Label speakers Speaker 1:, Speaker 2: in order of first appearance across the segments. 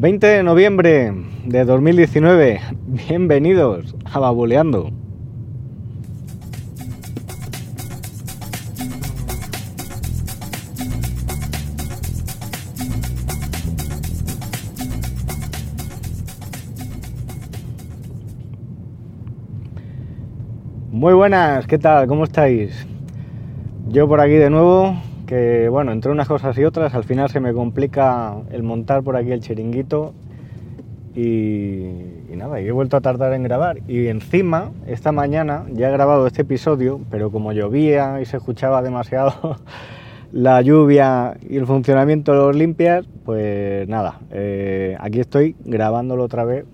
Speaker 1: 20 de noviembre de 2019. Bienvenidos a Babuleando. Muy buenas, ¿qué tal? ¿Cómo estáis? Yo por aquí de nuevo, que bueno, entre unas cosas y otras, al final se me complica el montar por aquí el chiringuito y, y nada, y he vuelto a tardar en grabar. Y encima, esta mañana ya he grabado este episodio, pero como llovía y se escuchaba demasiado la lluvia y el funcionamiento de los limpias, pues nada, eh, aquí estoy grabándolo otra vez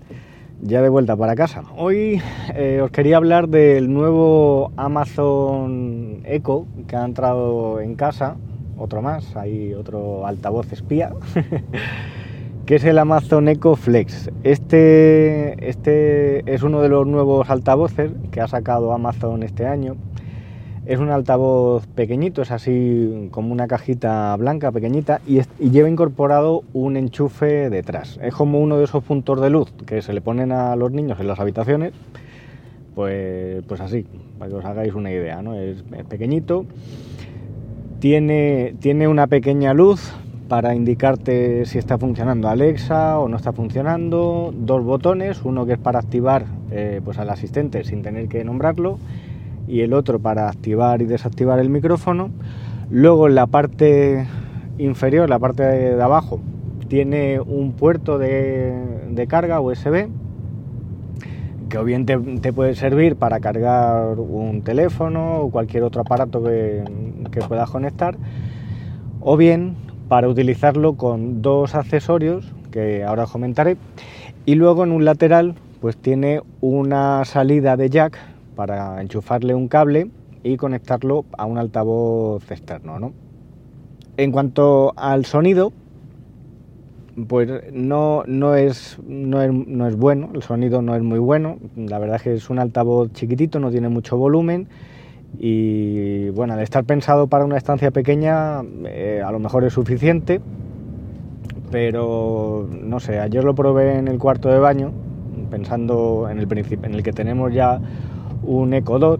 Speaker 1: ya de vuelta para casa. Hoy eh, os quería hablar del nuevo Amazon Echo que ha entrado en casa, otro más, hay otro altavoz espía, que es el Amazon Echo Flex. Este, este es uno de los nuevos altavoces que ha sacado Amazon este año. Es un altavoz pequeñito, es así como una cajita blanca pequeñita y, lleva incorporado un enchufe detrás. Es como uno de esos puntos de luz que se le ponen a los niños en las habitaciones. Pues, pues así, para que os hagáis una idea, ¿no? Es, es pequeñito. Tiene, tiene una pequeña luz para indicarte si está funcionando Alexa o no está funcionando. Dos botones, uno que es para activar eh, pues al asistente sin tener que nombrarlo y el otro para activar y desactivar el micrófono. Luego en la parte inferior, la parte de abajo, tiene un puerto de, carga USB que o bien te, te, puede servir para cargar un teléfono o cualquier otro aparato que, que puedas conectar, o bien para utilizarlo con dos accesorios que ahora os comentaré, y luego en un lateral pues tiene una salida de jack para enchufarle un cable y conectarlo a un altavoz externo. ¿no? En cuanto al sonido, pues no, no, es, no, es, no, es, bueno, el sonido no es muy bueno. La verdad es que es un altavoz chiquitito, no tiene mucho volumen. Y bueno, al estar pensado para una estancia pequeña, eh, a lo mejor es suficiente. Pero no sé, ayer lo probé en el cuarto de baño, pensando en el, en el que tenemos ya un Echo Dot.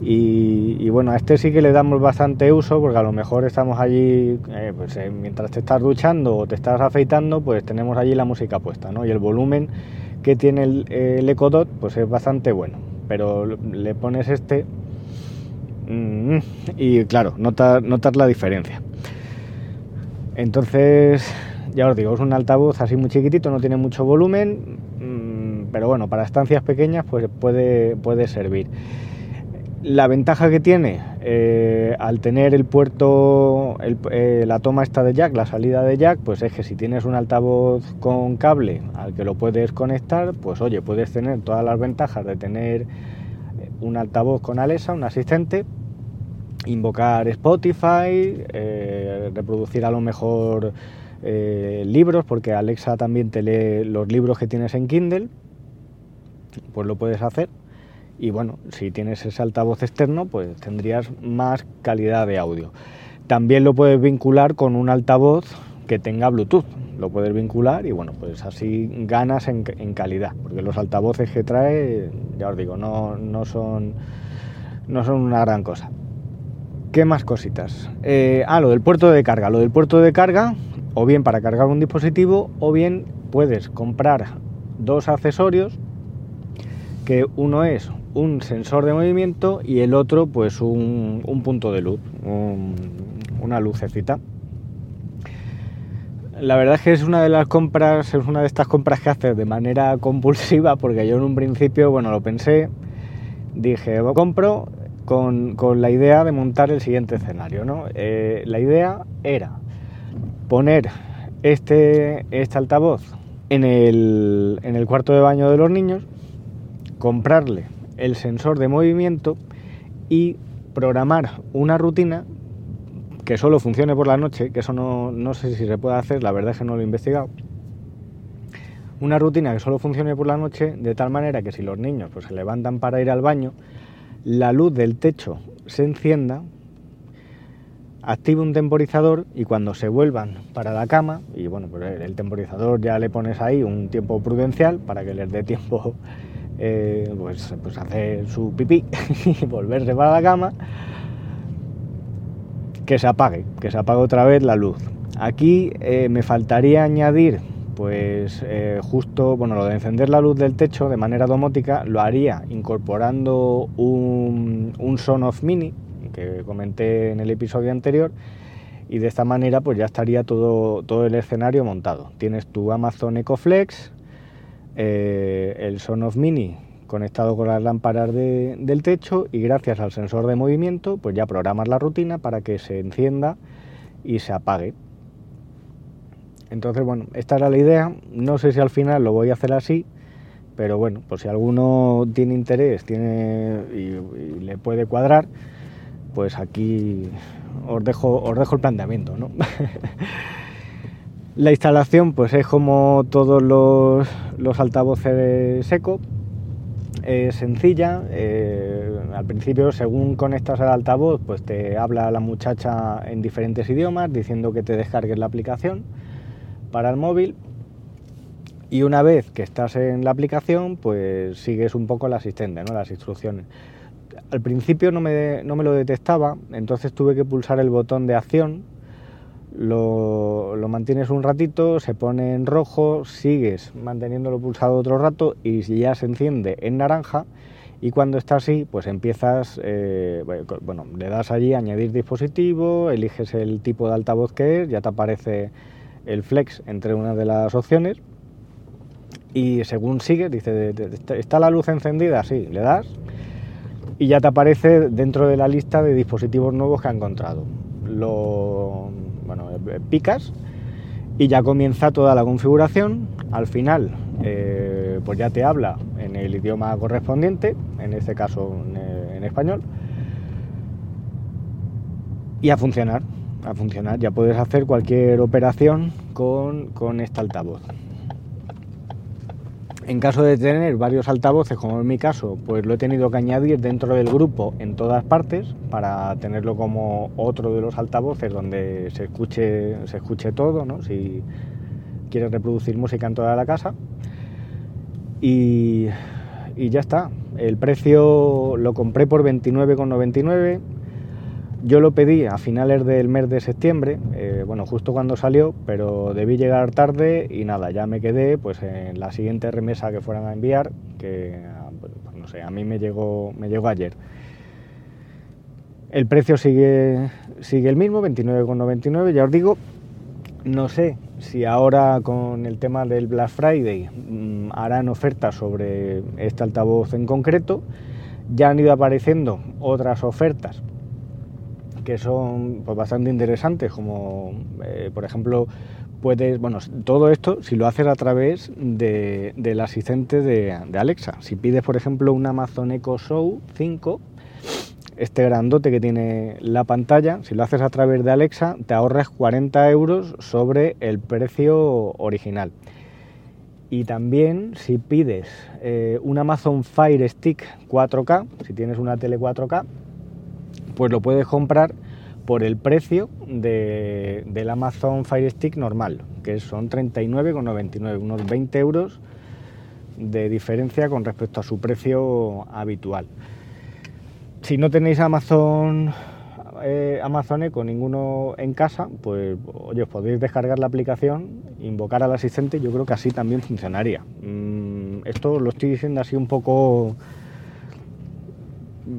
Speaker 1: Y, y, bueno, a este sí que le damos bastante uso porque a lo mejor estamos allí, eh, pues eh, mientras te estás duchando o te estás afeitando, pues tenemos allí la música puesta, ¿no? Y el volumen que tiene el, el Echo Dot, pues es bastante bueno. Pero le pones este mmm, y claro, notas, notas la diferencia. Entonces, ya os digo, es un altavoz así muy chiquitito, no tiene mucho volumen, pero bueno, para estancias pequeñas pues puede, puede servir. La ventaja que tiene eh, al tener el puerto, el, eh, la toma esta de jack, la salida de jack, pues es que si tienes un altavoz con cable al que lo puedes conectar, pues oye, puedes tener todas las ventajas de tener un altavoz con Alexa, un asistente, invocar Spotify, eh, reproducir a lo mejor libros, porque Alexa también te lee los libros que tienes en Kindle, pues lo puedes hacer y bueno, si tienes ese altavoz externo, pues tendrías más calidad de audio. También lo puedes vincular con un altavoz que tenga Bluetooth. Lo puedes vincular y bueno, pues así ganas en, calidad, porque los altavoces que trae, ya os digo, no, no, son, no son una gran cosa. ¿Qué más cositas? Eh, ah, lo del puerto de carga. Lo del puerto de carga, o bien para cargar un dispositivo, o bien puedes comprar dos accesorios, que uno es un sensor de movimiento y el otro pues un, un punto de luz, un, una lucecita. La verdad es que es una de las compras, es una de estas compras que haces de manera compulsiva, porque yo en un principio, bueno, lo pensé, dije, lo compro con, con la idea de montar el siguiente escenario, ¿no? Eh, la idea era poner este, este altavoz en el, en el cuarto de baño de los niños, comprarle el sensor de movimiento y programar una rutina que solo funcione por la noche, que eso no, no, sé si se puede hacer, la verdad es que no lo he investigado. Una rutina que solo funcione por la noche, de tal manera que si los niños pues, se levantan para ir al baño, la luz del techo se encienda activa un temporizador y cuando se vuelvan para la cama, y bueno, pues el temporizador ya le pones ahí un tiempo prudencial para que les dé tiempo eh, pues, pues hacer su pipí y volverse para la cama, que se apague, que se apague otra vez la luz. Aquí eh, me faltaría añadir, pues eh, justo, bueno, lo de encender la luz del techo de manera domótica lo haría incorporando un, un Son of Mini, que comenté en el episodio anterior, y de esta manera pues ya estaría todo, todo el escenario montado. Tienes tu Amazon EcoFlex, eh, el Son of Mini conectado con las lámparas del techo y gracias al sensor de movimiento pues ya programas la rutina para que se encienda y se apague. Entonces bueno, esta era la idea, no sé si al final lo voy a hacer así, pero bueno, pues si alguno tiene interés tiene y le puede cuadrar, pues aquí os dejo, os dejo el planteamiento, ¿no? La instalación pues es como todos los, altavoces seco, es sencilla, eh, al principio según conectas al altavoz pues te habla la muchacha en diferentes idiomas diciendo que te descargues la aplicación para el móvil. Y una vez que estás en la aplicación pues sigues un poco el asistente, ¿no? las instrucciones. Al principio no me, no me, lo detectaba, entonces tuve que pulsar el botón de acción, lo, lo, mantienes un ratito, se pone en rojo, sigues manteniéndolo pulsado otro rato y ya se enciende en naranja y cuando está así, pues empiezas, eh, bueno, le das allí añadir dispositivo, eliges el tipo de altavoz que es, ya te aparece el flex entre una de las opciones y según sigue, dice, ¿está la luz encendida? Sí, le das y ya te aparece dentro de la lista de dispositivos nuevos que ha encontrado. Lo, bueno, eh, picas y ya comienza toda la configuración. Al final, eh, pues ya te habla en el idioma correspondiente, en este caso en, español, y a funcionar, a funcionar. Ya puedes hacer cualquier operación con, con este altavoz. En caso de tener varios altavoces, como en mi caso, pues lo he tenido que añadir dentro del grupo en todas partes para tenerlo como otro de los altavoces donde se escuche, se escuche todo, ¿no? si quieres reproducir música en toda la casa. Y, y ya está. El precio lo compré por 29,99 yo lo pedí a finales del mes de septiembre, eh, bueno, justo cuando salió, pero debí llegar tarde y nada, ya me quedé pues en la siguiente remesa que fueran a enviar, que pues, no sé, a mí me llegó, me llegó ayer. El precio sigue, sigue el mismo, 29,99, ya os digo, no sé si ahora con el tema del Black Friday mm, harán ofertas sobre este altavoz en concreto. Ya han ido apareciendo otras ofertas que son pues, bastante interesantes, como eh, por ejemplo puedes, bueno, todo esto si lo haces a través de, del asistente de, Alexa. Si pides, por ejemplo, un Amazon Echo Show 5, este grandote que tiene la pantalla, si lo haces a través de Alexa, te ahorras 40 euros sobre el precio original. Y también si pides eh, un Amazon Fire Stick 4K, si tienes una tele 4K, pues lo puedes comprar por el precio del Amazon Fire Stick normal, que son 39,99, unos 20 euros de diferencia con respecto a su precio habitual. Si no tenéis Amazon eh, Amazon Echo ninguno en casa, pues oye, os podéis descargar la aplicación, invocar al asistente, yo creo que así también funcionaría. Mm, esto lo estoy diciendo así un poco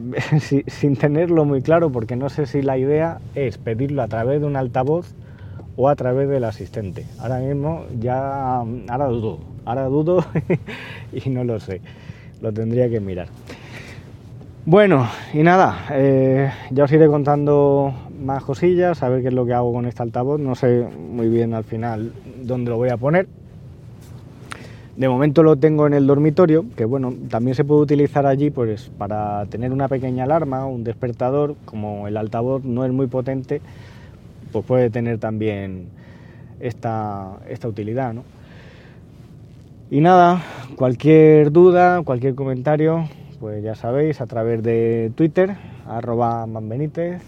Speaker 1: sin tenerlo muy claro, porque no sé si la idea es pedirlo a través de un altavoz o a través del asistente. Ahora mismo ya, ahora dudo, ahora dudo y no lo sé, lo tendría que mirar. Bueno, y nada, eh, ya os iré contando más cosillas, a ver qué es lo que hago con este altavoz. No sé muy bien al final dónde lo voy a poner, de momento lo tengo en el dormitorio, que bueno, también se puede utilizar allí pues, para tener una pequeña alarma, un despertador, como el altavoz no es muy potente, pues puede tener también esta, esta utilidad. ¿no? Y nada, cualquier duda, cualquier comentario, pues ya sabéis, a través de Twitter, arroba manbenítez,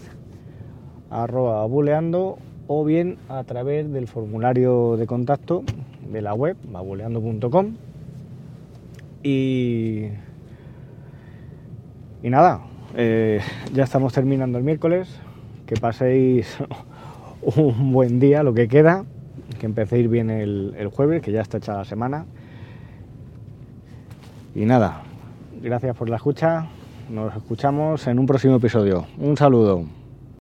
Speaker 1: arroba babuleando o bien a través del formulario de contacto de la web babuleando.com y, y nada, eh, ya estamos terminando el miércoles, que paséis un buen día, lo que queda, que empecéis bien el, el jueves, que ya está hecha la semana. Y nada, gracias por la escucha, nos escuchamos en un próximo episodio. Un saludo.